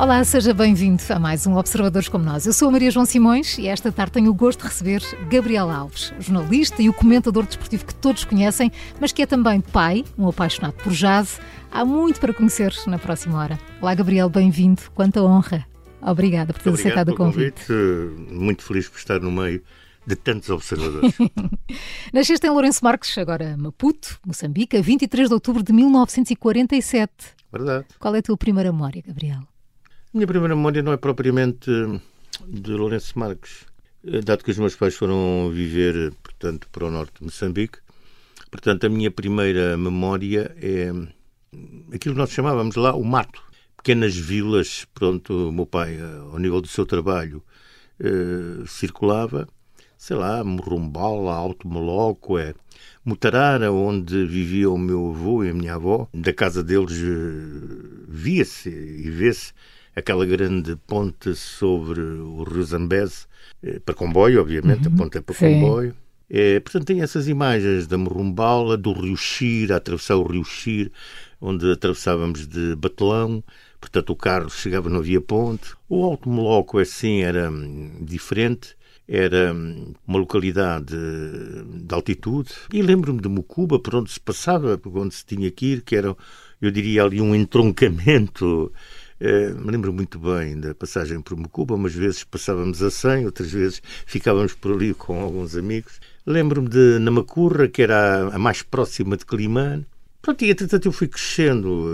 Olá, seja bem-vindo a mais um Observadores como Nós. Eu sou a Maria João Simões e esta tarde tenho o gosto de receber Gabriel Alves, jornalista e o comentador desportivo que todos conhecem, mas que é também pai, um apaixonado por jazz. Há muito para conhecer na próxima hora. Olá, Gabriel, bem-vindo. Quanta honra. Obrigada por ter aceitado o convite. convite. Muito feliz por estar no meio de tantos observadores. Nasceste em Lourenço Marques, agora Maputo, Moçambique, a 23 de outubro de 1947. Verdade. Qual é a tua primeira memória, Gabriel? Minha primeira memória não é propriamente de Lourenço Marques, dado que os meus pais foram viver, portanto, para o norte de Moçambique. Portanto, a minha primeira memória é aquilo que nós chamávamos lá o mato. Pequenas vilas, pronto, o meu pai, ao nível do seu trabalho, eh, circulava, sei lá, Morrumbala, Alto Moloco, é, Mutarara, onde vivia o meu avô e a minha avó. Da casa deles eh, via-se e vê-se aquela grande ponte sobre o Rio Zambeze, eh, para comboio, obviamente, uhum. a ponte é para Sim. comboio. É, portanto, tem essas imagens da Morrumbala, do Rio Xir, a atravessar o Rio Xir, onde atravessávamos de Batelão, portanto o carro chegava, não havia ponte. O Alto Moloco, assim, era hum, diferente, era hum, uma localidade de altitude. E lembro-me de Mucuba, por onde se passava, por onde se tinha que ir, que era, eu diria, ali um entroncamento é, me lembro muito bem da passagem por Mucuba, umas vezes passávamos a 100, outras vezes ficávamos por ali com alguns amigos. Lembro-me de Namacurra, que era a, mais próxima de Climane. Pronto, e entretanto eu fui crescendo,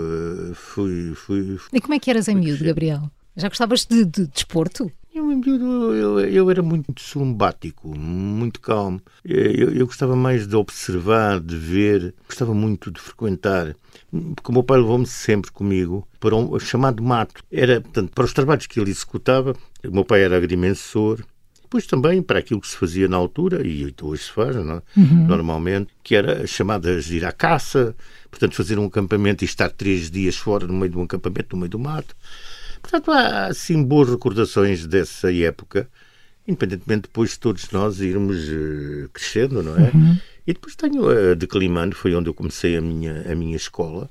eh, fui... fui, e como é que eras em miúdo, Gabriel? Já gostavas de, de desporto? Eu, eu, eu, eu, era muito sumbático, muito calmo. Eu, eu, gostava mais de observar, de ver, gostava muito de frequentar. Porque o meu pai levou-me sempre comigo para um chamado mato. Era, portanto, para os trabalhos que ele executava, o meu pai era agrimensor, depois também para aquilo que se fazia na altura, e hoje se faz, não? É? Uhum. normalmente, que era chamadas de ir à caça, portanto, fazer um acampamento e estar três dias fora no meio de um acampamento, no meio do mato. Portanto, há assim boas recordações dessa época, independentemente depois de todos nós irmos uh, crescendo, não é? Uhum. E depois tenho a de Climano, foi onde eu comecei a minha, a minha escola.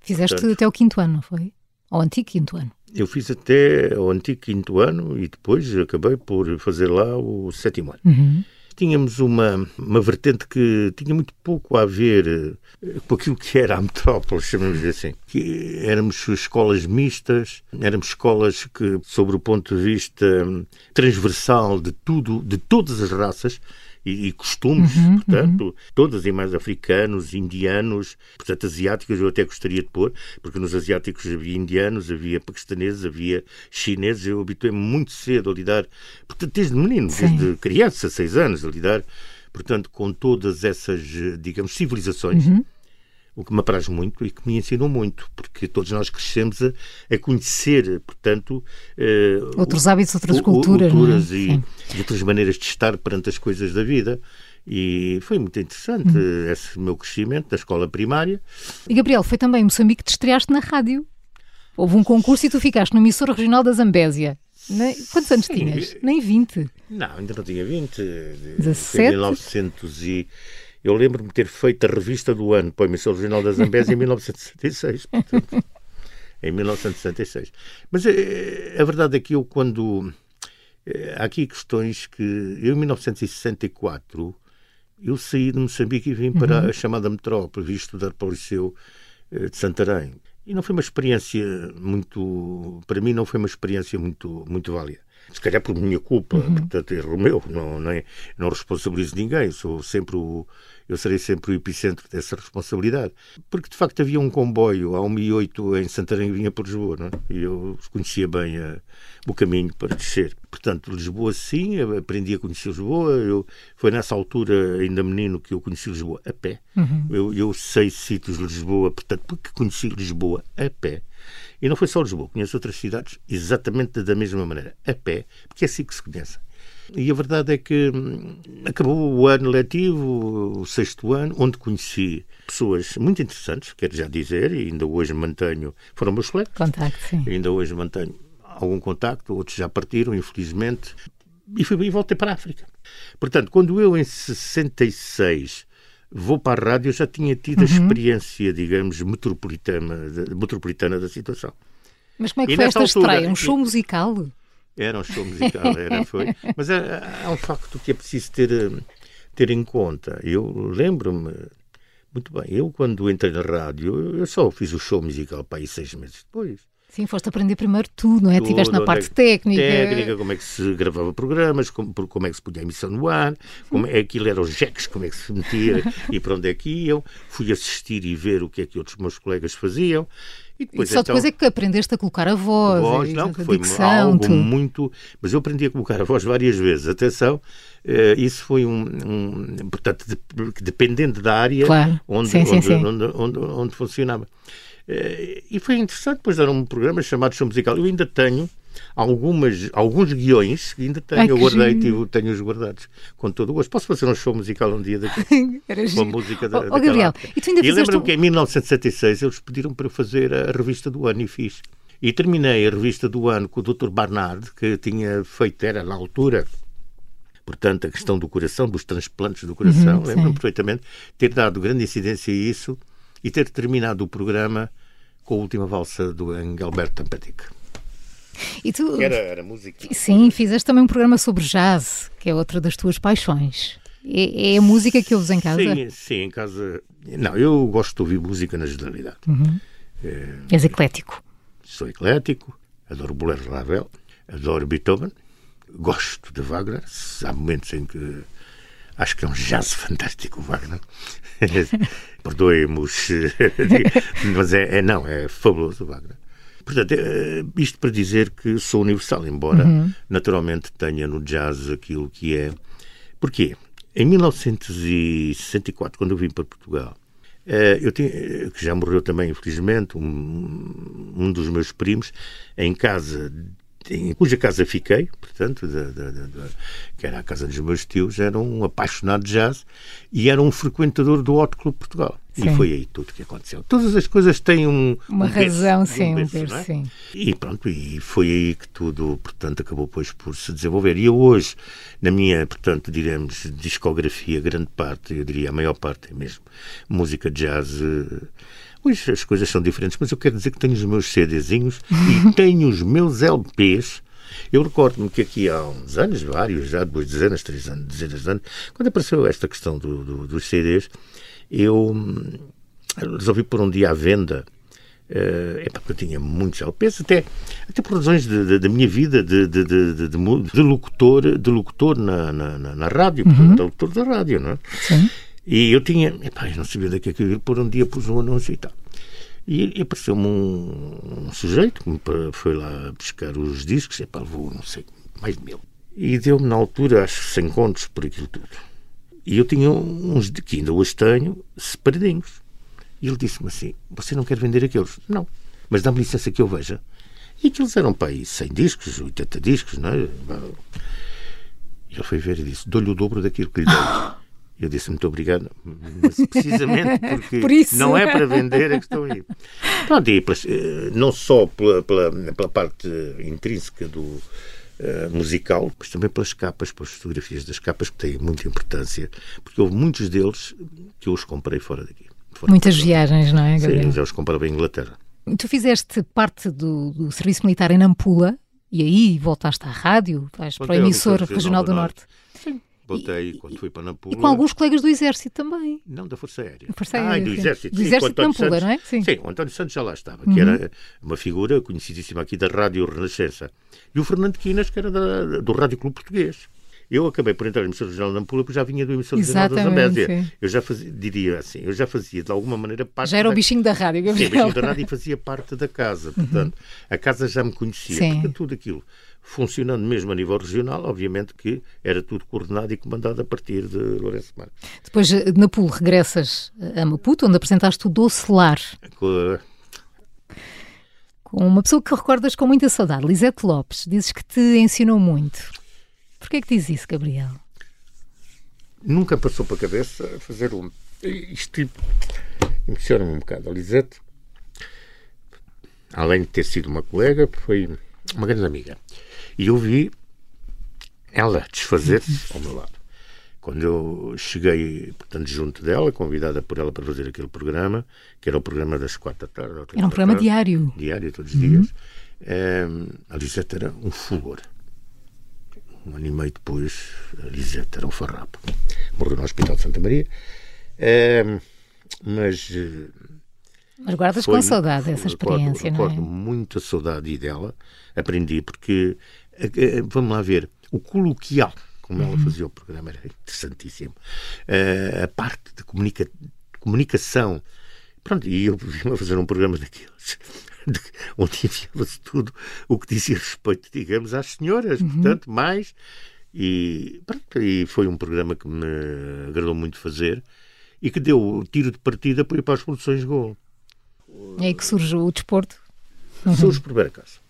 Fizeste Portanto, até o quinto ano, não foi? Ao antigo quinto ano. Eu fiz até o antigo quinto ano e depois acabei por fazer lá o sétimo ano. Uhum tínhamos uma, uma vertente que tinha muito pouco a ver eh, com aquilo que era a metrópole, chamamos assim. Que éramos escolas mistas, éramos escolas que, sobre o ponto de vista hum, transversal de tudo, de todas as raças, e, e costumes, uhum, portanto, uhum. todas e mais africanos, indianos, portanto, asiáticos, eu até gostaria de pôr, porque nos asiáticos havia indianos, havia paquistaneses, havia chineses, eu habituei-me muito cedo a lidar, portanto, desde menino, Sim. desde criança, seis anos, a lidar, portanto, com todas essas, digamos, civilizações. Uhum o que me apraz muito e que me ensinou muito, porque todos nós crescemos a, a conhecer, portanto... Uh, outros hábitos, outras culturas. Culturas é? e, e, outras maneiras de estar perante as coisas da vida. E foi muito interessante hum. esse meu crescimento da escola primária. E Gabriel, foi também em Moçambique que te estreaste na rádio. Houve um concurso e tu ficaste no emissora regional da Zambésia. Quantos anos Sim. tinhas? Nem 20. Não, ainda não tinha 20. 17? Em 1900 e... Eu lembro-me de ter feito a revista do ano para a emissão regional da Zambésia em 1966. Portanto, em 1966. Mas a, eh, a verdade é que eu, quando. Eh, há aqui questões que. Eu, em 1964, eu saí de Moçambique e vim para uhum. a chamada metrópole, vim estudar para o Liceu eh, de Santarém. E não foi uma experiência muito. Para mim, não foi uma experiência muito, muito válida se calhar por minha culpa, uhum. portanto, erro meu, não, é, não responsabilizo ninguém, sou sempre o, eu serei sempre o epicentro dessa responsabilidade. Porque, de facto, havia um comboio a 1 em Santarém vinha para Lisboa, não é? e eu conhecia bem a, o caminho para descer. Portanto, Lisboa, sim, aprendi a conhecer Lisboa. Eu, foi nessa altura, ainda menino, que eu conheci Lisboa a pé. Uhum. Eu, eu sei sítios de Lisboa, portanto, porque conheci Lisboa a pé. E não foi só Lisboa, conheço outras cidades exatamente da mesma maneira, a pé, porque é assim que se conhece. E a verdade é que hum, acabou o ano letivo, o sexto ano, onde conheci pessoas muito interessantes, quero já dizer, e ainda hoje mantenho, foram meus colegas. Contacto, sim. Ainda hoje mantenho algum contacto, outros já partiram, infelizmente, e fui e voltei para a África. Portanto, quando eu em 66 vou para a rádio, eu já tinha tido uhum. a experiência, digamos, metropolitana, metropolitana da situação. Mas como é que e foi esta altura, estreia? Um show musical? Era um show musical, era, foi. Mas é, é um facto que é preciso ter, ter em conta. Eu lembro-me muito bem, eu quando entrei na rádio, eu só fiz o show musical para aí seis meses depois. Sim, foste aprender primeiro tudo, não é? Estiveste na parte é, técnica. Técnica, como é que se gravava programas, como, como é que se punha a emissão no ar, como é, aquilo eram os jacks, como é que se metia e para onde é que iam. Fui assistir e ver o que é que outros meus colegas faziam. E, depois, e só então, depois é que aprendeste a colocar a voz. A voz, não, que foi dicção, algo tu... muito. Mas eu aprendi a colocar a voz várias vezes. Atenção, eh, isso foi um. um portanto, de, dependendo da área claro. onde, sim, onde, sim, onde, onde, onde funcionava. Eh, e foi interessante, depois dar um programa chamado Show Musical. Eu ainda tenho algumas, alguns guiões que ainda tenho, Ai, eu guardei, tenho, tenho os guardados com todo o gosto. Posso fazer um show musical um dia daqui? com a música da, oh, oh Gabriel, e tu ainda E lembro-me que em 1976 eles pediram para fazer a revista do ano e fiz. E terminei a revista do ano com o Dr. Barnard, que tinha feito, era na altura, portanto, a questão do coração, dos transplantes do coração. Uhum, Lembro-me perfeitamente ter dado grande incidência a isso e ter terminado o programa com a última valsa do Engelbert Humperdinck. E tu, era, era música. Sim, fizeste também um programa sobre jazz, que é outra das tuas paixões. É, é a música que ouves em casa? Sim, sim, em casa. Não, eu gosto de ouvir música na generalidade. Uhum. É, És eclético. Sou eclético, adoro Boleros Ravel, adoro Beethoven, gosto de Wagner. Há momentos em que acho que é um jazz fantástico, Wagner. Perdoemos, mas é, é, não, é fabuloso, Wagner. Portanto, é, isto para dizer que sou universal, embora uhum. naturalmente tenha no jazz aquilo que é. Porquê? Em 1964, quando eu vim para Portugal, eh, eu tinha, que já morreu também, infelizmente, um, um dos meus primos, em casa em cuja casa fiquei, portanto, da, da, da, que era a casa dos meus tios, era um apaixonado de jazz e era um frequentador do Hot Club Portugal. Sim. E foi aí tudo que aconteceu. Todas as coisas têm um. Uma um razão, berço, sim, um berço, é? sim. E pronto, e foi aí que tudo, portanto, acabou depois por se desenvolver. E eu hoje, na minha, portanto, diremos, discografia, grande parte, eu diria a maior parte é mesmo música de jazz. Uh, Pois as coisas são diferentes, mas eu quero dizer que tenho os meus CDzinhos e tenho os meus LPs. Eu recordo-me que aqui há uns anos, vários, já duas dezenas, três anos, dezenas de anos, quando apareceu esta questão do, do, dos CDs, eu hum, resolvi pôr um dia à venda. Uh, é porque eu tinha muitos LPs, até, até por razões da minha vida de, de, de, de, locutor, de locutor na, na, na rádio, uhum. locutor da rádio, não é? Sim. E eu tinha, epá, eu não sabia daqui que eu por um dia pus um anúncio e tal. E, apareceu-me um, um, sujeito que foi lá buscar os discos, epá, levou, não sei, mais de mil. E deu-me na altura, acho, 100 contos por aquilo tudo. E eu tinha uns de que ainda hoje tenho, separadinhos. E ele disse-me assim: Você não quer vender aqueles? Não. Mas dá-me licença que eu veja. E aqueles eram para aí 100 discos, 80 discos, não é? E ele foi ver e disse: Dou-lhe o dobro daquilo que lhe dei. Eu disse muito obrigado, mas precisamente porque Por não é para vender é que estou aí. Pronto, e eh, não só pela, pela, pela parte intrínseca do uh, musical, mas também pelas capas, pelas fotografias das capas, que têm muita importância, porque houve muitos deles que eu os comprei fora daqui. Fora Muitas viagens, não é, Gabriel? Sim, já os comprava em Inglaterra. Tu fizeste parte do, do serviço militar em Nampula e aí voltaste à rádio, vais para o emissor regional do Norte. Norte. Voltei quando fui para Nampula. E com alguns colegas do Exército também. Não, da Força Aérea. Força Aérea ah, do Exército. Do Exército de Nampula, Santos, não é? Sim. sim, o António Santos já lá estava, uhum. que era uma figura conhecidíssima aqui da Rádio Renascença. E o Fernando Quinas, que era da, do Rádio Clube Português. Eu acabei por entrar no emissor regional de Nampula porque já vinha do emissor regional da Zambésia. Eu já fazia, diria assim, eu já fazia de alguma maneira parte. Já era da... o bichinho da rádio, Gabriel. Sim, o bichinho da rádio e fazia parte da casa. Portanto, uhum. a casa já me conhecia. Sim. Porque tudo aquilo funcionando mesmo a nível regional, obviamente que era tudo coordenado e comandado a partir de Lourenço Marques. Depois, de Napulo, regressas a Maputo, onde apresentaste o Doce Lar. Com, com uma pessoa que recordas com muita saudade, Lisete Lopes. Dizes que te ensinou muito. Porquê é que diz isso, Gabriel? Nunca passou para a cabeça fazer um... Isto emociona-me um bocado. A Lisete, além de ter sido uma colega, foi uma grande amiga. E eu vi ela desfazer-se ao meu lado. Quando eu cheguei, portanto, junto dela, convidada por ela para fazer aquele programa, que era o programa das quatro da tarde. Era um programa tarde, diário. Diário, todos os uhum. dias. a Lisete era um fulgor. Um ano e meio depois, Lisete era um farrapo. Morreu no Hospital de Santa Maria. mas. Mas guardas foi, com saudade dessa experiência, recordo, não é? muita saudade dela. Aprendi porque, vamos lá ver, o coloquial, como ela uhum. fazia o programa, era interessantíssimo. a parte de comunica, comunicação. Pronto, e eu vim a fazer um programa daqueles onde enviava-se tudo o que dizia respeito, digamos, às senhoras, uhum. portanto, mais. E, pronto, e foi um programa que me agradou muito fazer e que deu o tiro de partida para ir para as produções de gol. É aí que surge o desporto? Uhum. Surge por acaso.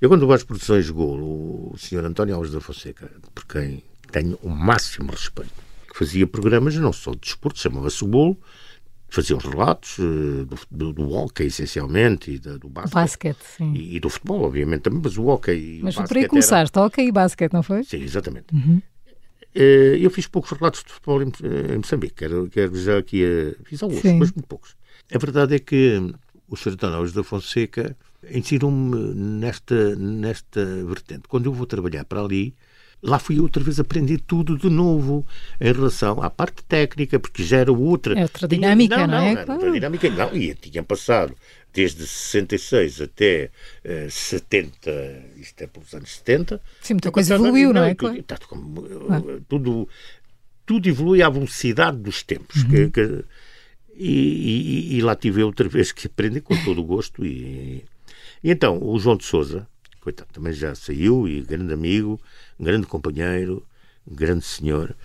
Eu, quando vou às produções de golo, o senhor António Alves da Fonseca, por quem tenho o máximo respeito, que fazia programas não só de desporto, chamava-se o Golo, fazia os relatos uh, do, do, do hockey, essencialmente, e do, do basquete. basquete e, e, do futebol, obviamente, também, mas o hockey Mas foi por aí começaste, era... hockey e basquete, não foi? Sim, exatamente. Uhum. Uh, eu fiz poucos relatos de futebol em, em Moçambique, quero, quero já aqui, fiz alguns, Sim. mas muito poucos. A verdade é que o Sr. António da Fonseca ensinou-me nesta, nesta vertente. Quando eu vou trabalhar para ali, lá fui outra vez aprender tudo de novo em relação à parte técnica, porque já era outra. É outra dinâmica, não, não, é? Era outra dinâmica, não, e tinha passado desde 66 até uh, 70, isto é pelos anos 70. Sim, muita coisa evoluiu, não, não é? Tudo, tá, como, ah. tudo, tudo evolui à velocidade dos tempos. Uhum. Que, que, e, e, e, lá tive outra vez que aprender com todo o gosto. E, e então, o João de Souza, coitado, também já saiu e grande amigo, grande companheiro, grande senhor.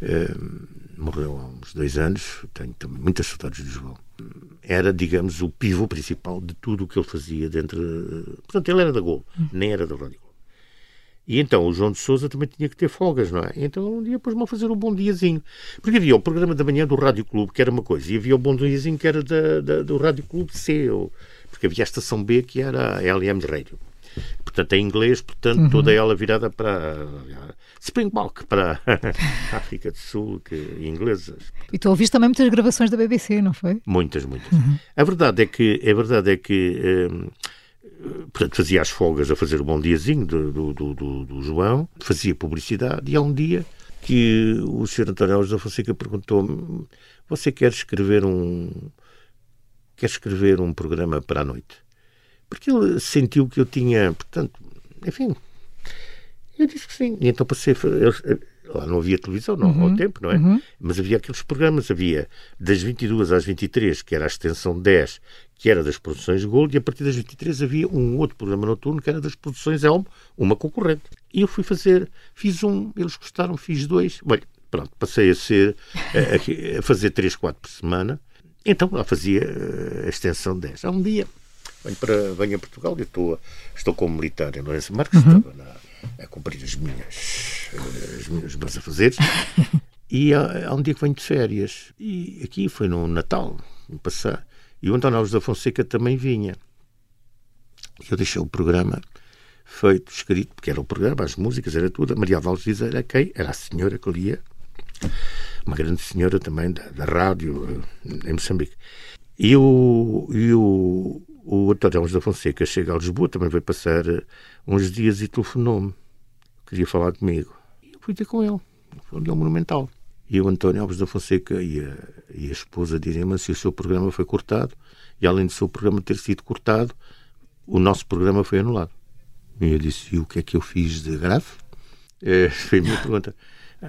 Uh, morreu há uns dois anos, tenho também muitas saudades de João. Era, digamos, o pivô principal de tudo o que ele fazia dentro. Portanto, ele era da Gol, nem era da Rádio Globo. E então o João de Souza também tinha que ter folgas, não é? Então um dia pôs-me a fazer um bom diazinho. Porque havia o programa da manhã do Rádio Clube, que era uma coisa, e havia o bom diazinho que era da, da do Rádio Clube C, ou, porque havia a estação B que era a LM Radio portanto, em inglês, portanto, uhum. toda ela virada para Springbok, para a África do Sul, que, inglesas. E tu ouviste também muitas gravações da BBC, não foi? Muitas, muitas. Uhum. A verdade é que, a verdade é que hum, portanto, fazia as folgas a fazer o bom diazinho do, do, do, do João, fazia publicidade, e há um dia que o Sr. António Alves da Fonseca perguntou-me: Você quer escrever um. Quer escrever um programa para a noite? Porque ele sentiu que eu tinha, portanto, enfim, eu disse que sim. E então passei. Lá não havia televisão, não, uhum, ao tempo, não é? Uhum. Mas havia aqueles programas, havia das 22 às 23, que era a extensão 10, que era das produções Gold, e a partir das 23 havia um outro programa noturno, que era das produções Elmo, uma concorrente. E eu fui fazer, fiz um, eles gostaram, fiz dois. Olha, pronto, passei a ser, a, a fazer 3, 4 por semana. Então lá fazia a extensão 10. Há um dia venho, para, venho a Portugal e estou, estou como militar em Lourenço Marques, uhum. estava na, a cumprir as minhas, as minhas meus afazeres. e há, há, um dia que venho de férias. E aqui foi no Natal, no passar. E o António Alves da Fonseca também vinha. E eu deixei o programa feito, escrito, porque era o programa, as músicas, era tudo. A Maria Alves diz era quem? Era a senhora que lia. Uma grande senhora também da, da rádio eh, em Moçambique. E o, e o, o António da Fonseca chega a Lisboa, também veio passar eh, uns dias e telefonou-me. Queria falar comigo. E eu fui ter com ele. Foi ao Monumental. E o António Alves da Fonseca e a, e a esposa dizem-me se o seu programa foi cortado. E além do seu programa ter sido cortado, o nosso programa foi anulado. E eu disse: E o que é que eu fiz de grave? É, foi a minha pergunta.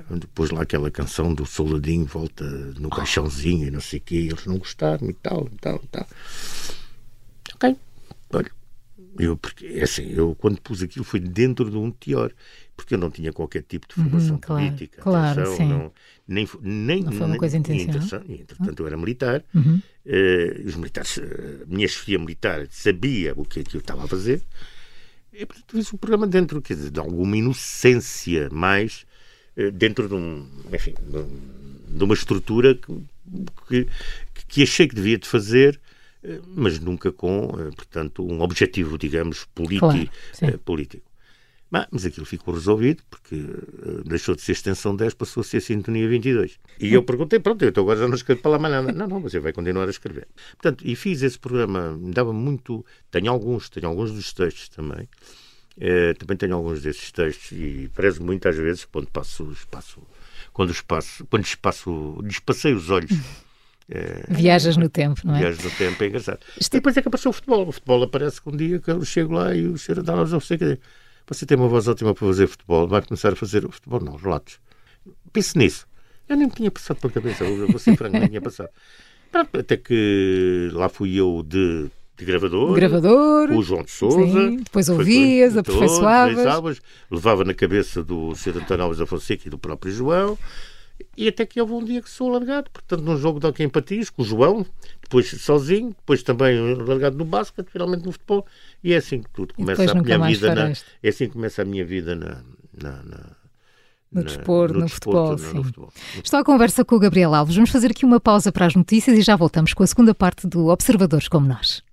Depois lá aquela canção do Soldadinho volta no caixãozinho e não sei o quê. Eles não gostaram e tal, e tal, e tal. Ok, olha. Eu, porque, é assim, eu quando pus aquilo foi dentro de um teor, porque eu não tinha qualquer tipo de formação uhum, claro, política. Claro, atenção, sim. Não, nem, nem, não foi uma coisa intencional. Entretanto, eu era militar, uhum. uh, os militares, uh, a minha chefia militar sabia o que, é que eu estava a fazer. E, portanto, fiz um programa dentro quer dizer, de alguma inocência mais uh, dentro de um, enfim, de, de uma estrutura que, que, que achei que devia de fazer mas nunca com, eh, portanto, um objetivo, digamos, político. Claro, eh, político. Mas aquilo ficou resolvido, porque deixou de ser extensão 10, passou a ser sintonia 22. E eu perguntei, pronto, eu agora já não escrevo para lá mais nada. Não, não, você vai continuar a escrever. Portanto, e fiz esse programa, me dava muito. Tenho alguns, tenho alguns dos textos também. Também tenho alguns desses textos e prezo muito às vezes quando passo, passo quando os passo, quando passei os olhos. É, Viajas no tempo, não é? Viajas no tempo, é engraçado. Este... Depois é que apareceu o futebol. O futebol aparece que um dia que eu chego lá e o senhor dá não sei o que você tem uma voz ótima para fazer futebol, vai começar a fazer futebol, não, relatos. Pense nisso. Eu nem me tinha passado pela cabeça, vou ser franco, nem tinha passado. Até que lá fui eu de, de gravador, gravador, o João de Souza. depois ouvias, aperfeiçoavas. Levava na cabeça do Sr. António Alves da Fonseca e do próprio João. E até que houve um dia que sou largado, portanto, num jogo de hockey empatias, com o João, depois sozinho, depois também largado no basquete, finalmente no futebol, e é assim que tudo começa a minha vida. Na, é assim que começa a minha vida na, na, na no desporto, no, no, futebol, no, futebol, Estou à conversa com o Gabriel Alves. Vamos fazer aqui uma pausa para as notícias e já voltamos com a segunda parte do Observadores como Nós.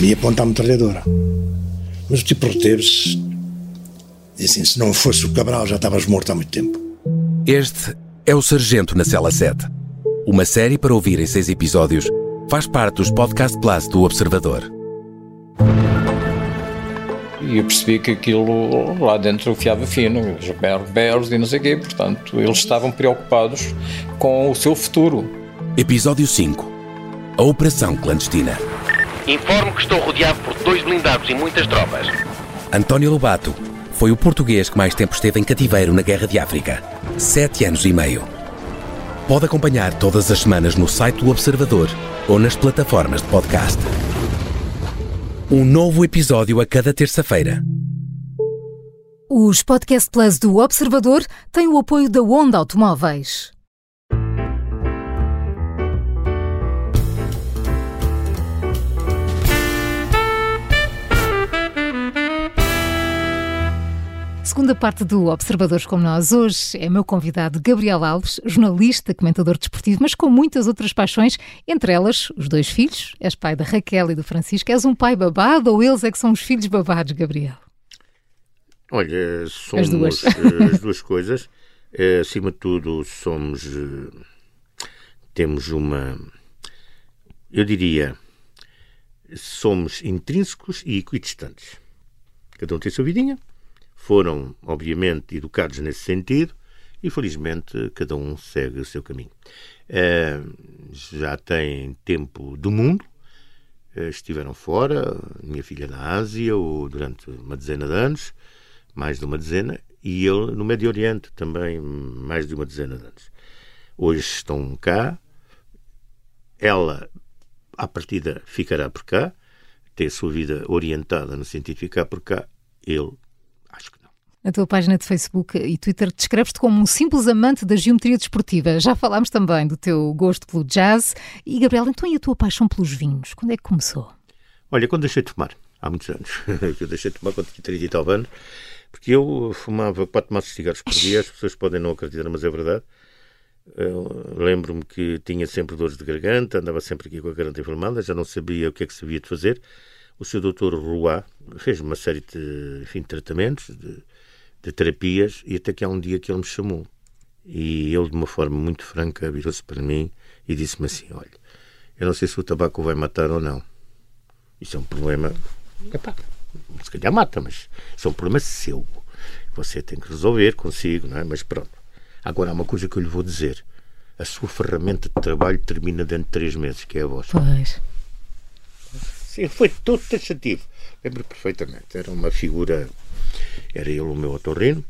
Me aponta a metralhadora. Mas o tipo reteve-se. Disse assim: se não fosse o Cabral, já estavas morto há muito tempo. Este é o Sargento na Cela 7. Uma série para ouvir em seis episódios. Faz parte dos Podcast Plus do Observador. E eu percebi que aquilo lá dentro fiava fino, os berros, berros e não sei o quê. Portanto, eles estavam preocupados com o seu futuro. Episódio 5 A Operação Clandestina. Informo que estou rodeado por dois blindados e muitas tropas. António Lobato foi o português que mais tempo esteve em cativeiro na Guerra de África. Sete anos e meio. Pode acompanhar todas as semanas no site do Observador ou nas plataformas de podcast. Um novo episódio a cada terça-feira. Os Podcast Plus do Observador têm o apoio da Onda Automóveis. Segunda parte do Observadores como nós. Hoje é meu convidado Gabriel Alves, jornalista, comentador desportivo, mas com muitas outras paixões, entre elas os dois filhos. És pai da Raquel e do Francisco. És um pai babado ou eles é que são os filhos babados, Gabriel? Olha, somos as duas, eh, as duas coisas. É, acima de tudo, somos. Eh, temos uma. Eu diria. Somos intrínsecos e equidistantes. Cada um tem a sua vidinha foram, obviamente, educados nesse sentido e, felizmente, cada um segue o seu caminho. Uh, já têm tempo do mundo, uh, estiveram fora, minha filha na Ásia, ou durante uma dezena de anos, mais de uma dezena, e ele no Médio Oriente também, mais de uma dezena de anos. Hoje estão cá, ela, à partida, ficará por cá, tem a sua vida orientada no sentido de ficar por cá, ele na tua página de Facebook e Twitter descreves-te como um simples amante da geometria desportiva. Já falámos também do teu gosto pelo jazz. E, Gabriel, então e a tua paixão pelos vinhos? Quando é que começou? Olha, quando deixei de fumar, há muitos anos. eu deixei de fumar quando tinha 30 e tal anos, porque eu fumava quatro maços de cigarros por dia. As pessoas podem não acreditar, mas é verdade. Lembro-me que tinha sempre dores de garganta, andava sempre aqui com a garganta inflamada, já não sabia o que é que se havia de fazer. O seu doutor Roy fez uma série de, enfim, tratamentos, de, de terapias, e até que há um dia que ele me chamou. E ele, de uma forma muito franca, virou-se para mim e disse-me assim: Olha, eu não sei se o tabaco vai matar ou não. Isso é um problema. Epá, se calhar mata, mas isso é um problema seu. Você tem que resolver consigo, não é? Mas pronto. Agora há uma coisa que eu lhe vou dizer: a sua ferramenta de trabalho termina dentro de três meses, que é a voz. Pois. Sim, foi todo taxativo. Lembro perfeitamente. Era uma figura era ele o meu otorrino.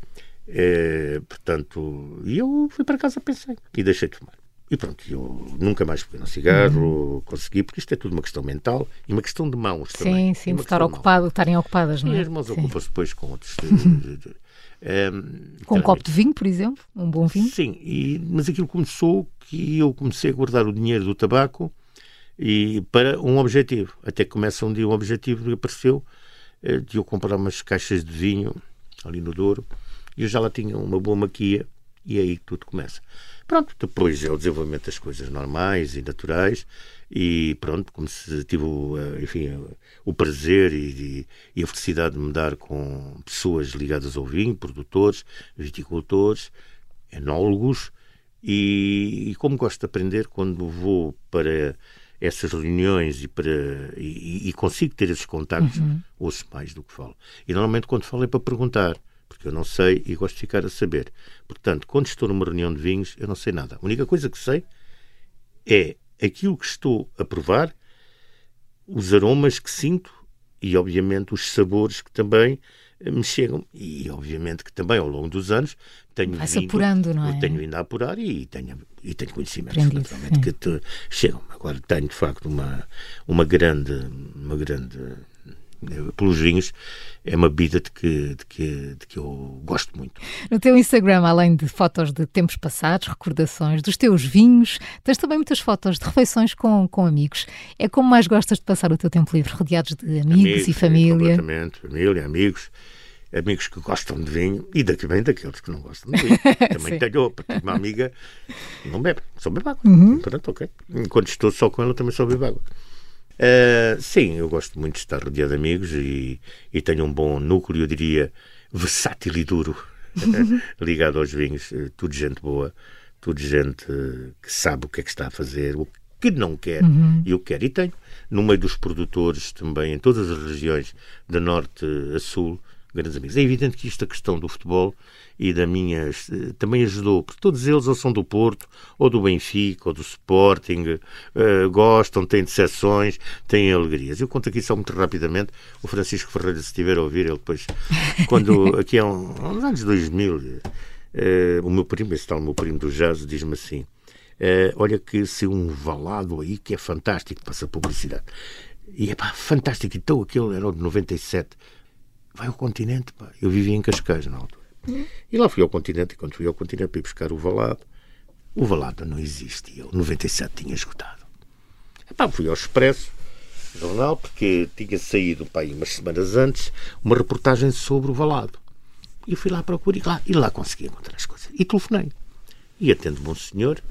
É, portanto, e eu fui para casa, pensei, e deixei de fumar. E pronto, eu nunca mais peguei um cigarro, uhum. consegui, porque isto é tudo uma questão mental e uma questão de mãos sim, também. Sim, sim, de estar ocupado, de estarem ocupadas, não é? E as mãos ocupam-se depois com outros. De, de, um, com um copo de vinho, por exemplo, um bom vinho? Sim, e, mas aquilo começou que eu comecei a guardar o dinheiro do tabaco e para um objetivo. Até que começa um dia um objetivo que apareceu eh, de eu comprar umas caixas de vinho ali no Douro e eu já lá tinha uma boa maquia e aí tudo começa. Pronto, depois é o desenvolvimento das coisas normais e naturais e pronto, como se tive enfim, o prazer e, e, a felicidade de me dar com pessoas ligadas ao vinho, produtores, viticultores, enólogos e, e como gosto de aprender quando vou para essas reuniões e, para, e, e consigo ter esses contactos, uhum. ouço mais do que falo. E normalmente quando falo é para perguntar, porque eu não sei e gosto de ficar a saber. Portanto, quando estou numa reunião de vinhos, eu não sei nada. A única coisa que sei é aquilo que estou a provar, os aromas que sinto e, obviamente, os sabores que também me chegam. E, obviamente, que também ao longo dos anos tenho Vai-se apurando, não é? Tenho vindo a apurar e tenho, e tenho conhecimentos, Aprendido, naturalmente, sim. que te chegam. Agora tenho, de facto, uma, uma grande, uma grande pelos vinhos, é uma bebida de que, de, que, de que eu gosto muito. No teu Instagram, além de fotos de tempos passados, recordações dos teus vinhos, tens também muitas fotos de refeições com, com amigos. É como mais gostas de passar o teu tempo livre, rodeados de amigos, amigos e família? Completamente, família, amigos amigos que gostam de vinho e daqui bem daqueles que não gostam de vinho. Também tenho uma amiga não bebe, só bebe água. Uhum. Portanto, ok. Enquanto estou só com ela, também só bebo água. Uh, sim, eu gosto muito de estar rodeado de amigos e, e tenho um bom núcleo, eu diria, versátil e duro, ligado aos vinhos. Eh, tudo gente boa, tudo gente que sabe o que é que está a fazer, o que não quer uhum. e o que quer. E tenho, no meio dos produtores também, em todas as regiões, de norte a sul, grandes amigos. É evidente que isto, a questão do futebol e da minha. também ajudou, porque todos eles ou são do Porto, ou do Benfica, ou do Sporting, uh, gostam, têm decepções, têm alegrias. Eu conto aqui só muito rapidamente. O Francisco Ferreira, se estiver a ouvir, ele depois, quando, aqui há, um, uns anos 2000, uh, eh, o meu primo, esse tal meu primo do jazz, diz-me assim. Uh, olha que se um valado aí que é fantástico, passa publicidade. E é pá, fantástico. Então aquele era o de 97 vai ao continente, pá. Eu vivia em Cascais na altura. E lá fui ao continente, e quando fui ao continente para ir buscar o valado, o valado não existia. O 97 tinha esgotado. Epá, fui ao Expresso, jornal, porque tinha saído, pá, umas semanas antes, uma reportagem sobre o valado. E fui lá procurar e lá, e lá consegui encontrar as coisas. E telefonei. E atendo-me um senhor,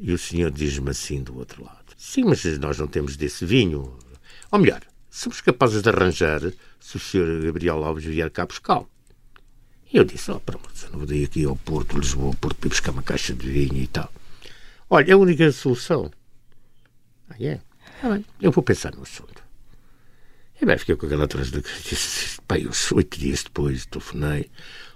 e o senhor diz-me assim do outro lado: Sim, mas nós não temos desse vinho. Ou melhor, somos capazes de arranjar se o Sr. Gabriel Alves vier cá buscá-lo. E eu disse, oh, para eu não vou daí aqui ao Porto, Lisboa, Porto, para buscar uma caixa de vinho e tal. Olha, é a única solução. Ah, é? Ah, eu vou pensar no assunto. E bem, fiquei com aquela atrás da Pai, oito dias depois telefonei.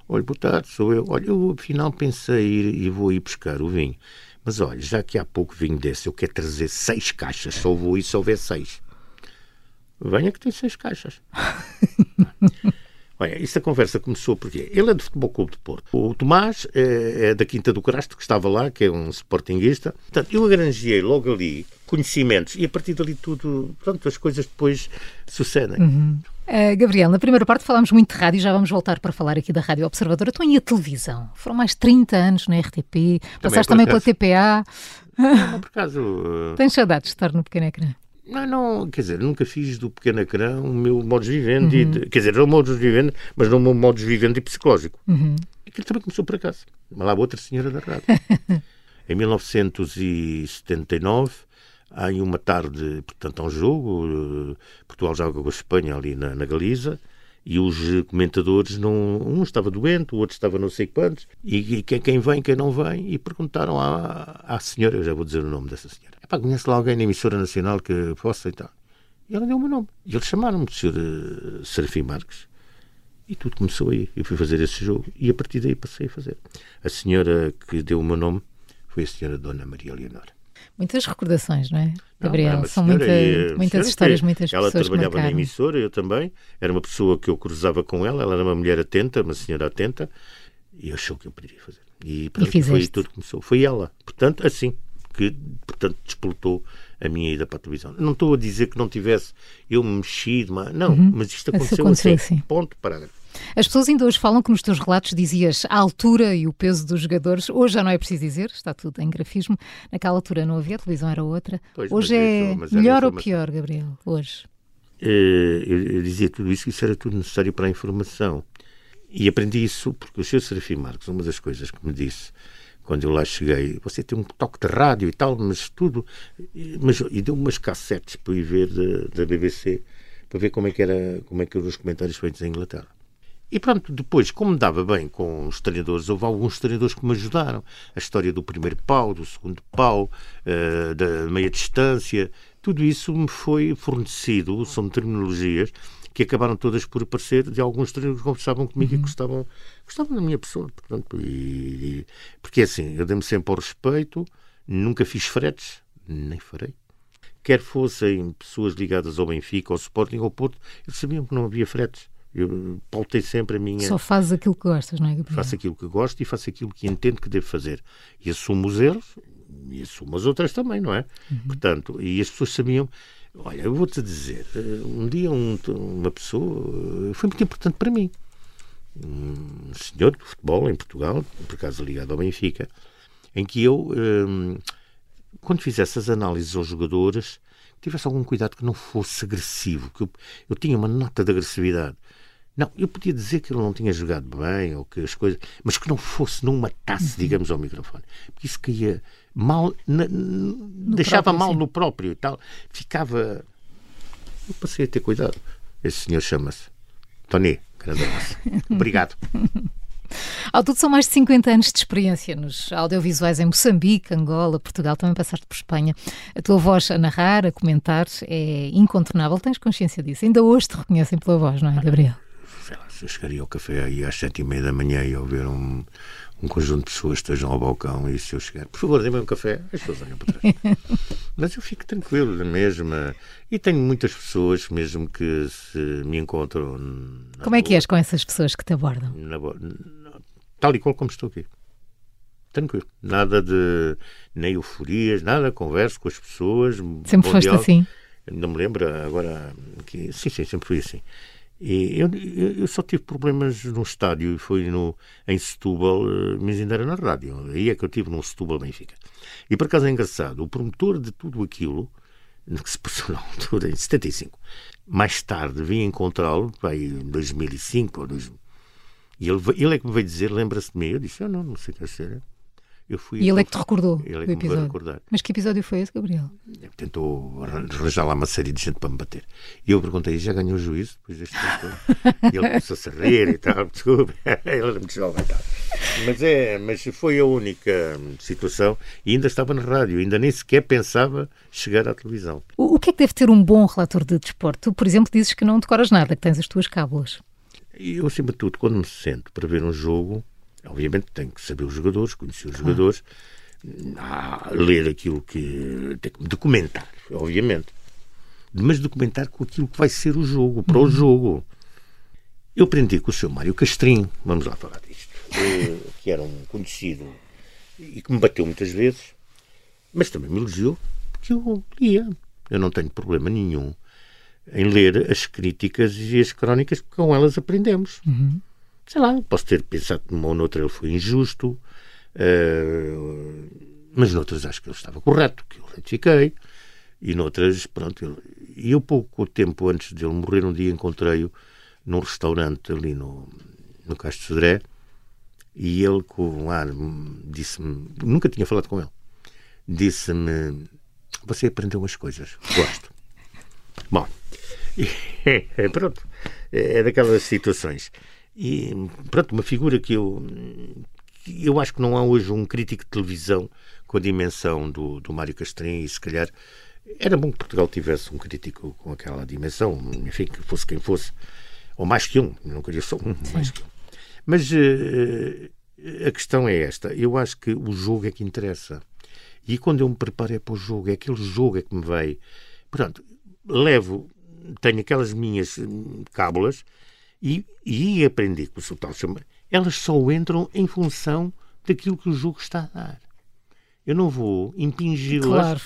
Olha, boa tarde, sou eu. Olha, eu afinal pensei ir e vou ir buscar o vinho. Mas olha, já que há pouco vinho desse, eu quero trazer seis caixas, só vou ir se houver seis. Venha que tem seis caixas. Olha, esta conversa começou porque ele é do Futebol Clube de Porto. O Tomás é, é da Quinta do Crasto, que estava lá, que é um sportinguista. Portanto, eu agranjei logo ali conhecimentos e a partir dali tudo, pronto, as coisas depois sucedem. Uhum. Uh, Gabriel, na primeira parte falámos muito de rádio, já vamos voltar para falar aqui da Rádio Observadora. Estou em a televisão? Foram mais 30 anos na RTP, também passaste também pela TPA. Não, por acaso... Tens saudades de estar no pequeno ecrã? Não, não, quer dizer, nunca fiz do pequeno ecrã o meu modus vivendi, uhum. de, quer dizer, era o modus vivendi, mas não o meu modus vivendi psicológico. Uhum. Aquilo também começou por acaso. Mas lá outra senhora da rádio. em 1979, há uma tarde, portanto, há um jogo, eh, Portugal joga com a Espanha ali na, na Galiza, e os comentadores, não, um estava doente, o outro estava não sei quantos, e, e quem, vem, quem não vem, e perguntaram à, à senhora, eu já vou dizer o nome dessa senhora, Epá, conhece lá alguém na emissora nacional que possa e tal. E ela deu o meu nome. E eles chamaram-me de Sr. Uh, Serafim Marques. E tudo começou aí. Eu fui fazer esse jogo e a partir daí passei a fazer. A senhora que deu o meu nome foi a senhora Dona Maria Leonor. Muitas recordações, não é, Gabriel? Não, São muita, e, muitas histórias, muitas ela pessoas Ela trabalhava na emissora, eu também. Era uma pessoa que eu cruzava com ela. Ela era uma mulher atenta, uma senhora atenta. E achou que eu poderia fazer. E, pronto, e foi tudo começou. Foi ela. Portanto, assim que, portanto, despoltou a minha ida para a televisão. Não estou a dizer que não tivesse eu mexido, mas, não, uhum. mas isto aconteceu, aconteceu assim. Ponto, parágrafo. As pessoas ainda hoje falam que nos teus relatos dizias a altura e o peso dos jogadores. Hoje já não é preciso dizer, está tudo em grafismo. Naquela altura não havia, a televisão era outra. Pois, hoje é isso, melhor ou pior, Gabriel? Hoje? Eh, eu, eu dizia tudo isso, isso era tudo necessário para a informação. E aprendi isso porque o Sr. Serafim Marques, uma das coisas que me disse quando eu lá cheguei, você tem um toque de rádio e tal, mas tudo. Mas, e deu umas cassetes para ir ver da, da BBC para ver como é que era, como é que eram os comentários feitos em Inglaterra. E pronto, depois, como me dava bem com os treinadores, houve alguns treinadores que me ajudaram. A história do primeiro pau, do segundo pau, uh, da meia distância, tudo isso me foi fornecido, são terminologias que acabaram todas por aparecer de alguns treinadores que conversavam comigo uhum. e gostavam, gostavam da minha pessoa. Portanto, e, e, porque assim, eu dei-me sempre ao respeito, nunca fiz fretes, nem farei. Quer fossem pessoas ligadas ao Benfica, ao Sporting, ao Porto, eles sabiam que não havia fretes. Eu pautei sempre a minha. Só fazes aquilo que gostas, não é, Gabriel? Faço aquilo que gosto e faço aquilo que entendo que devo fazer. E assumo os erros e assumo as outras também, não é? Uhum. Portanto, e as pessoas sabiam. Olha, eu vou-te dizer, eh, um dia um, uma pessoa eh, foi muito importante para mim. Um senhor de futebol em Portugal, por acaso ligado ao Benfica, em que eu, um, quando fizesse as análises aos jogadores, tivesse algum cuidado que não fosse agressivo, que eu, eu tinha uma nota de agressividade. Não, eu podia dizer que ele não tinha jogado bem, ou que as coisas, mas que não fosse, não matasse, uhum. digamos, ao microfone. Porque isso caía mal, na, deixava próprio, mal sim. no próprio e tal. Ficava. Eu passei a ter cuidado. Esse senhor chama-se Tony Grandelaço. Obrigado. Ao todo são mais de 50 anos de experiência nos audiovisuais em Moçambique, Angola, Portugal, também passaste por Espanha. A tua voz a narrar, a comentar, é incontornável. Tens consciência disso? Ainda hoje te reconhecem pela voz, não é, Gabriel? Sei lá, se eu chegaria ao café aí às sete e meia da manhã e ouvir um, um conjunto de pessoas estejam ao balcão e se eu chegar, por favor, dê-me um café, as pessoas olham para trás. Mas eu fico tranquilo na mesma. E tenho muitas pessoas mesmo que se me encontram. Como é que és com essas pessoas que te abordam? Na, tal e qual como estou aqui. Tranquilo. Nada de nem euforias, nada, converso com as pessoas. Sempre foste diálogo. assim? Não me lembro agora que. Sim, sim, sempre fui assim. Eu, eu só tive problemas no estádio e foi no, em Setúbal, eh, mas ainda era na rádio. Aí é que eu tive num Setúbal Benfica. E por acaso é engraçado, o promotor de tudo aquilo, que se passou na altura, em 75, mais tarde vim encontrá-lo, em 2005 ou 2000, e ele, ele é que me veio dizer, lembra-se de mim? Eu disse, eu não, não sei o que é ser. Eu fui e ele é que te recordou ele é episódio. Recordar. Mas que episódio foi esse, Gabriel? Tentou arranjar lá uma série de gente para me bater. E eu perguntei, já ganhou o juízo depois deste tempo? e ele começou-se a rir e tal, desculpe. ele era muito jovem e tal. Mas, é, mas foi a única situação e ainda estava na rádio, ainda nem sequer pensava chegar à televisão. O, o que é que deve ter um bom relator de desporto? Tu, por exemplo, dizes que não decoras nada, que tens as tuas cábulas. Eu, acima de tudo, quando me sento para ver um jogo, obviamente tenho que saber os jogadores, conhecer os jogadores, ah, ler aquilo que. Tem que documentar, obviamente. Mas documentar com aquilo que vai ser o jogo, para o uhum. jogo. Eu aprendi com o seu Mário Castrinho, vamos lá falar disto, que era um conhecido e que me bateu muitas vezes, mas também me elogiou, porque eu lia. Eu não tenho problema nenhum em ler as críticas e as crónicas, porque com elas aprendemos. Uhum. Sei lá, posso ter pensado que numa ou noutra ele foi injusto, uh, mas noutras acho que ele estava correto, que eu retifiquei, e noutras, pronto. E eu, pouco tempo antes dele morrer, um dia encontrei-o num restaurante ali no, no Castro de Sodré, e ele, com um ar, disse-me, nunca tinha falado com ele, disse-me: Você aprendeu umas coisas, gosto. Bom, pronto, é daquelas situações. E pronto, uma figura que eu, eu acho que não há hoje um crítico de televisão com a dimensão do, do Mário Castrinho e se calhar era bom que Portugal tivesse um crítico com aquela dimensão, enfim, que fosse quem fosse, ou mais que um, não queria só um, Sim. mais que um. Mas uh, a questão é esta, eu acho que o jogo é que interessa. E quando eu me preparo é para o jogo, é aquele jogo é que me vai. Pronto, levo, tenho aquelas minhas hum, cábulas e, e aprendi com o Sultão Chamar. Elas só entram em função daquilo que o jogo está a dar. Eu não vou impingi-las. Claro.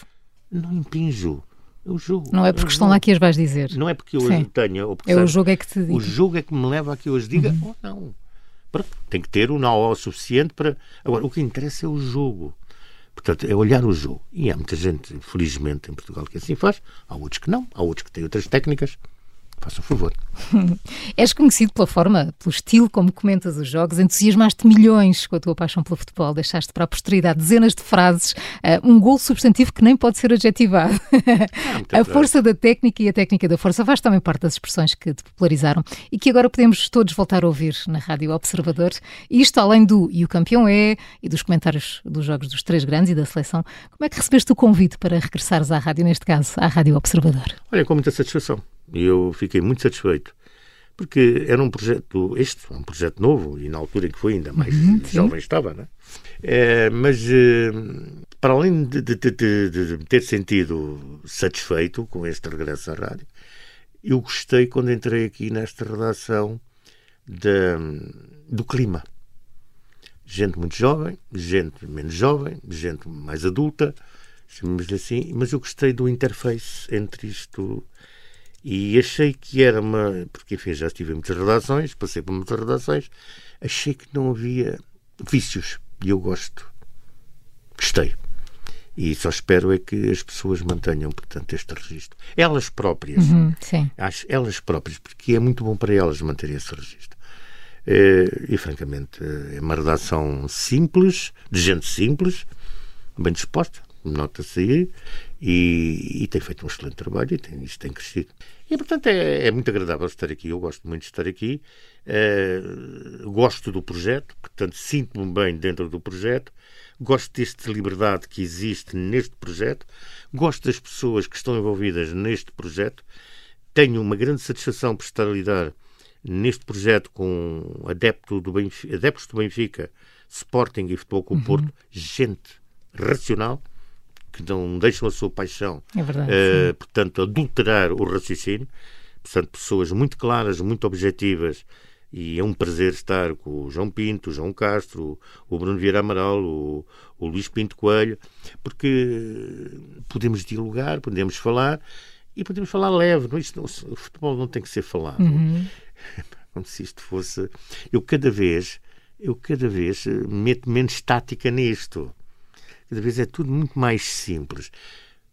Não impinjo. É o jogo. Não é porque é estão lá que as vais dizer. Não é porque eu Sim. as tenha. Ou porque, é sabe, o jogo é que te diga. O jogo é que me leva a que eu as diga uhum. ou não. Tem que ter o know-how suficiente para. Agora, o que interessa é o jogo. Portanto, é olhar o jogo. E há muita gente, felizmente, em Portugal que assim faz. Há outros que não. Há outros que têm outras técnicas. Faça o favor. És conhecido pela forma, pelo estilo como comentas os jogos, entusiasmaste milhões com a tua paixão pelo futebol, deixaste para a posteridade dezenas de frases, uh, um gol substantivo que nem pode ser adjetivado. Ah, a força da técnica e a técnica da força faz também parte das expressões que te popularizaram e que agora podemos todos voltar a ouvir na Rádio Observador. Isto além do E o campeão é e dos comentários dos jogos dos três grandes e da seleção. Como é que recebeste o convite para regressares à rádio, neste caso, à Rádio Observador? Olha, com muita satisfação. E eu fiquei muito satisfeito. Porque era um projeto, este é um projeto novo, e na altura em que foi ainda mais uhum, jovem estava, né? É, mas eh, para além de, de, de, de, ter sentido satisfeito com este regresso à rádio, eu gostei quando entrei aqui nesta redação do clima. Gente muito jovem, gente menos jovem, gente mais adulta, chamemos-lhe assim, mas eu gostei do interface entre isto e achei que era uma. Porque, enfim, já estive em muitas redações, passei por muitas redações, achei que não havia vícios. E eu gosto. Gostei. E só espero é que as pessoas mantenham, portanto, este registro. Elas próprias. Uhum, sim. Elas próprias, porque é muito bom para elas manter esse registro. É, e, francamente, é uma redação simples, de gente simples, bem disposta, nota-se aí, e, e, tem feito um excelente trabalho e tem, isto tem crescido. E, portanto, é, é, muito agradável estar aqui. Eu gosto muito de estar aqui. É, gosto do projeto, portanto, sinto-me bem dentro do projeto. Gosto desta liberdade que existe neste projeto. Gosto das pessoas que estão envolvidas neste projeto. Tenho uma grande satisfação por estar a lidar neste projeto com adepto do Benfica, adeptos do Benfica, Sporting e Futebol com o uhum. Porto, gente racional, que não deixam a sua paixão, é verdade, uh, portanto, adulterar o raciocínio. Portanto, pessoas muito claras, muito objetivas, e é um prazer estar com o João Pinto, o João Castro, o Bruno Vieira Amaral, o, o Luís Pinto Coelho, porque podemos dialogar, podemos falar e podemos falar leve. Não, isto não, o futebol não tem que ser falado. Uhum. Como se isto fosse. Eu cada vez, eu cada vez meto menos estática nisto. Cada vez é tudo muito mais simples.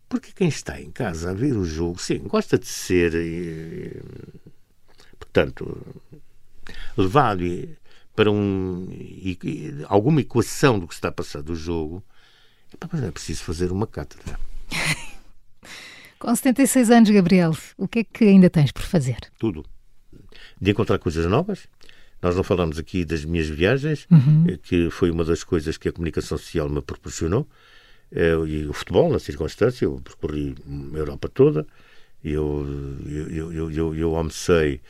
Porque quem está em casa a ver o jogo, sim, gosta de ser, eh, portanto, levado para um, alguma equação do que está a passar do jogo, mas é preciso fazer uma cátedra. Com 76 anos, Gabriel, o que é que ainda tens por fazer? Tudo. De encontrar coisas novas, nós não falamos aqui das minhas viagens, uhum. Eh, que foi uma das coisas que a comunicação social me proporcionou, eh, e o futebol, na circunstância. Eu percorri a Europa toda, eu, eu, eu, eu, eu almocei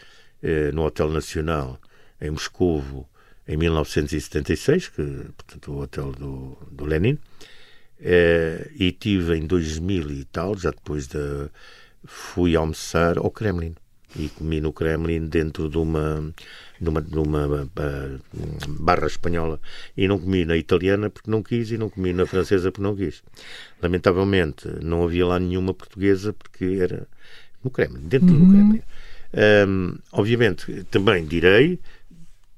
eh, no Hotel Nacional em Moscovo em 1976, que, portanto, o hotel do, do Lenin, e tive em 2000 e tal, já depois de. fui almoçar ao Kremlin e comi no Kremlin dentro de uma numa, numa barra espanhola e não comi na italiana porque não quis e não comi na francesa porque não quis. Lamentavelmente, não havia lá nenhuma portuguesa porque era no Kremlin, dentro uhum. do Kremlin. Um, obviamente, também direi,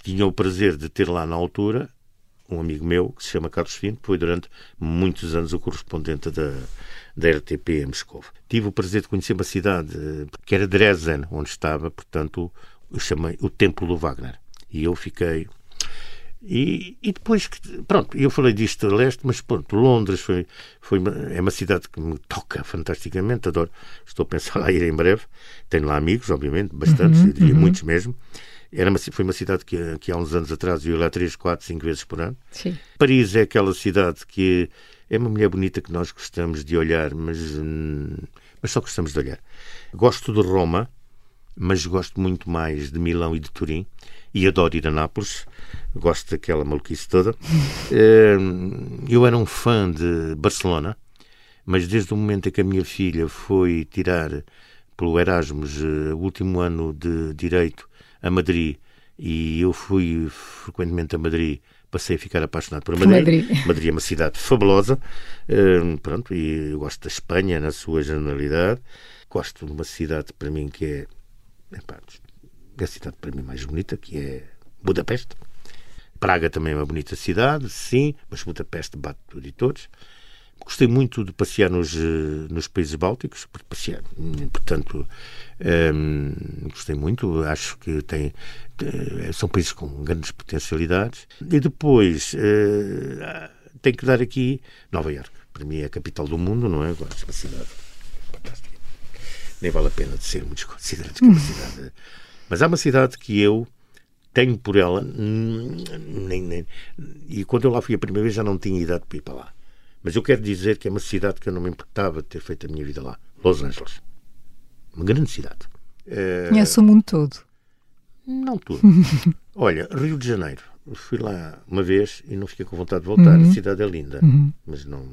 tinha o prazer de ter lá na altura um amigo meu que se chama Carlos Fino, que foi durante muitos anos o correspondente da, da RTP em Moscou. Tive o prazer de conhecer uma cidade que era Dresden, onde estava, portanto, eu chamei o Templo do Wagner. E eu fiquei. E, e depois, pronto, eu falei disto a leste, mas pronto, Londres foi, foi uma, é uma cidade que me toca fantasticamente, adoro. Estou a pensar lá ir em breve. Tenho lá amigos, obviamente, bastantes, uhum, eu diria uhum. muitos mesmo. Era uma, foi uma cidade que, que há uns anos atrás eu ia lá três, quatro, cinco vezes por ano. Sim. Paris é aquela cidade que é uma mulher bonita que nós gostamos de olhar, mas, hum, mas só gostamos de olhar. Gosto de Roma, mas gosto muito mais de Milão e de Turim e adoro ir a Nápoles. Gosto daquela maluquice toda. Hum, eu era um fã de Barcelona, mas desde o momento em que a minha filha foi tirar pelo Erasmus eh, o último ano de Direito a Madrid e eu fui frequentemente a Madrid passei a ficar apaixonado por Madrid. Madrid. Madrid é uma cidade fabulosa, hum, pronto, e eu gosto da Espanha na sua generalidade. Gosto de uma cidade para mim que é epá, é a cidade para mim mais bonita, que é Budapeste. Praga também é uma bonita cidade, sim, mas Budapeste bate tudo e todos. Gostei muito de passear nos, eh, nos países bálticos, passear, portanto, um, gostei muito. Acho que tem, são países com grandes potencialidades. E depois, uh, tenho que dar aqui Nova Iorque. Para mim é a capital do mundo, não é? Agora, é uma cidade fantástica. Nem vale a pena de ser muitos considerados que é uma cidade. Mas há uma cidade que eu tenho por ela, nem, nem, e quando eu lá fui a primeira vez já não tinha idade para ir para lá. Mas eu quero dizer que é uma cidade que eu não me importava de ter feito a minha vida lá. Los Angeles. Uma grande cidade. É... Conhece o mundo todo. Não tudo. Olha, Rio de Janeiro. Fui lá uma vez e não fiquei com vontade de voltar. Uhum. A cidade é linda, uhum. mas não.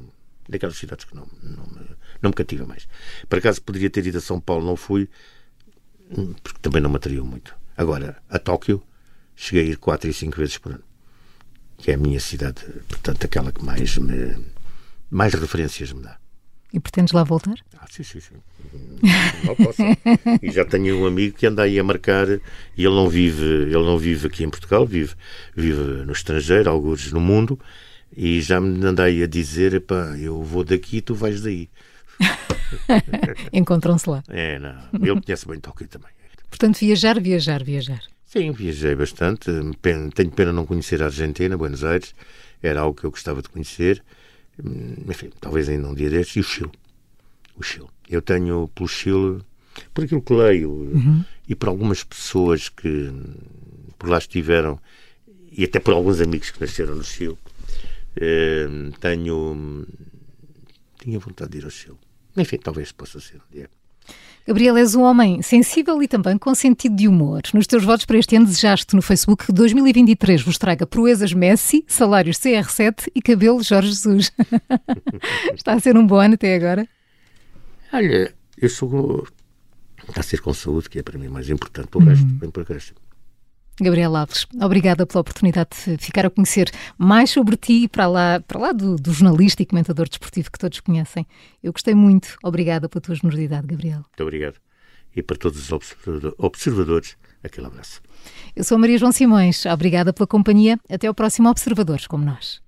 Daquelas cidades que não, não, me, não me cativa mais. Por acaso poderia ter ido a São Paulo, não fui, hum, porque também não me atraiu muito. Agora, a Tóquio, cheguei a ir quatro e cinco vezes por ano. Que é a minha cidade, portanto, aquela que mais me, mais referências me dá. E pretendes lá voltar? Ah, sim, sim, sim. Não posso. e já tenho um amigo que anda aí a marcar e ele não vive, ele não vive aqui em Portugal, vive, vive no estrangeiro, alguns no mundo, e já me andei a dizer, pá, eu vou daqui, tu vais daí. Encontram-se lá. É, não. Ele conhece bem Tóquio também. Portanto, viajar, viajar, viajar. Sim, viajei bastante. Tenho pena não conhecer a Argentina, Buenos Aires. Era algo que eu gostava de conhecer. Hum, enfim, talvez ainda um dia destes. E o Chile. O Chile. Eu tenho pelo Chile, por aquilo que leio uhum. e por algumas pessoas que por lá estiveram e até por alguns amigos que nasceram no Chile, eh, tenho. tinha vontade de ir ao Chile. Enfim, talvez possa ser um dia. Gabriel, és um homem sensível e também com sentido de humor. Nos teus votos para este ano desejaste no Facebook que 2023 vos traga proezas Messi, salários CR7 e cabelo Jorge Jesus. Está a ser um bom ano até agora? Olha, eu sou... Está a ser com saúde, que é para mim mais importante. O resto, bem para o resto. Gabriel Alves, obrigada pela oportunidade de ficar a conhecer mais sobre ti para lá, para lá do, do, jornalista e comentador desportivo que todos conhecem. Eu gostei muito. Obrigada pela tua generosidade, Gabriel. Muito obrigado. E para todos os observadores, aquele abraço. Eu sou Maria João Simões. Obrigada pela companhia. Até ao próximo Observadores como nós.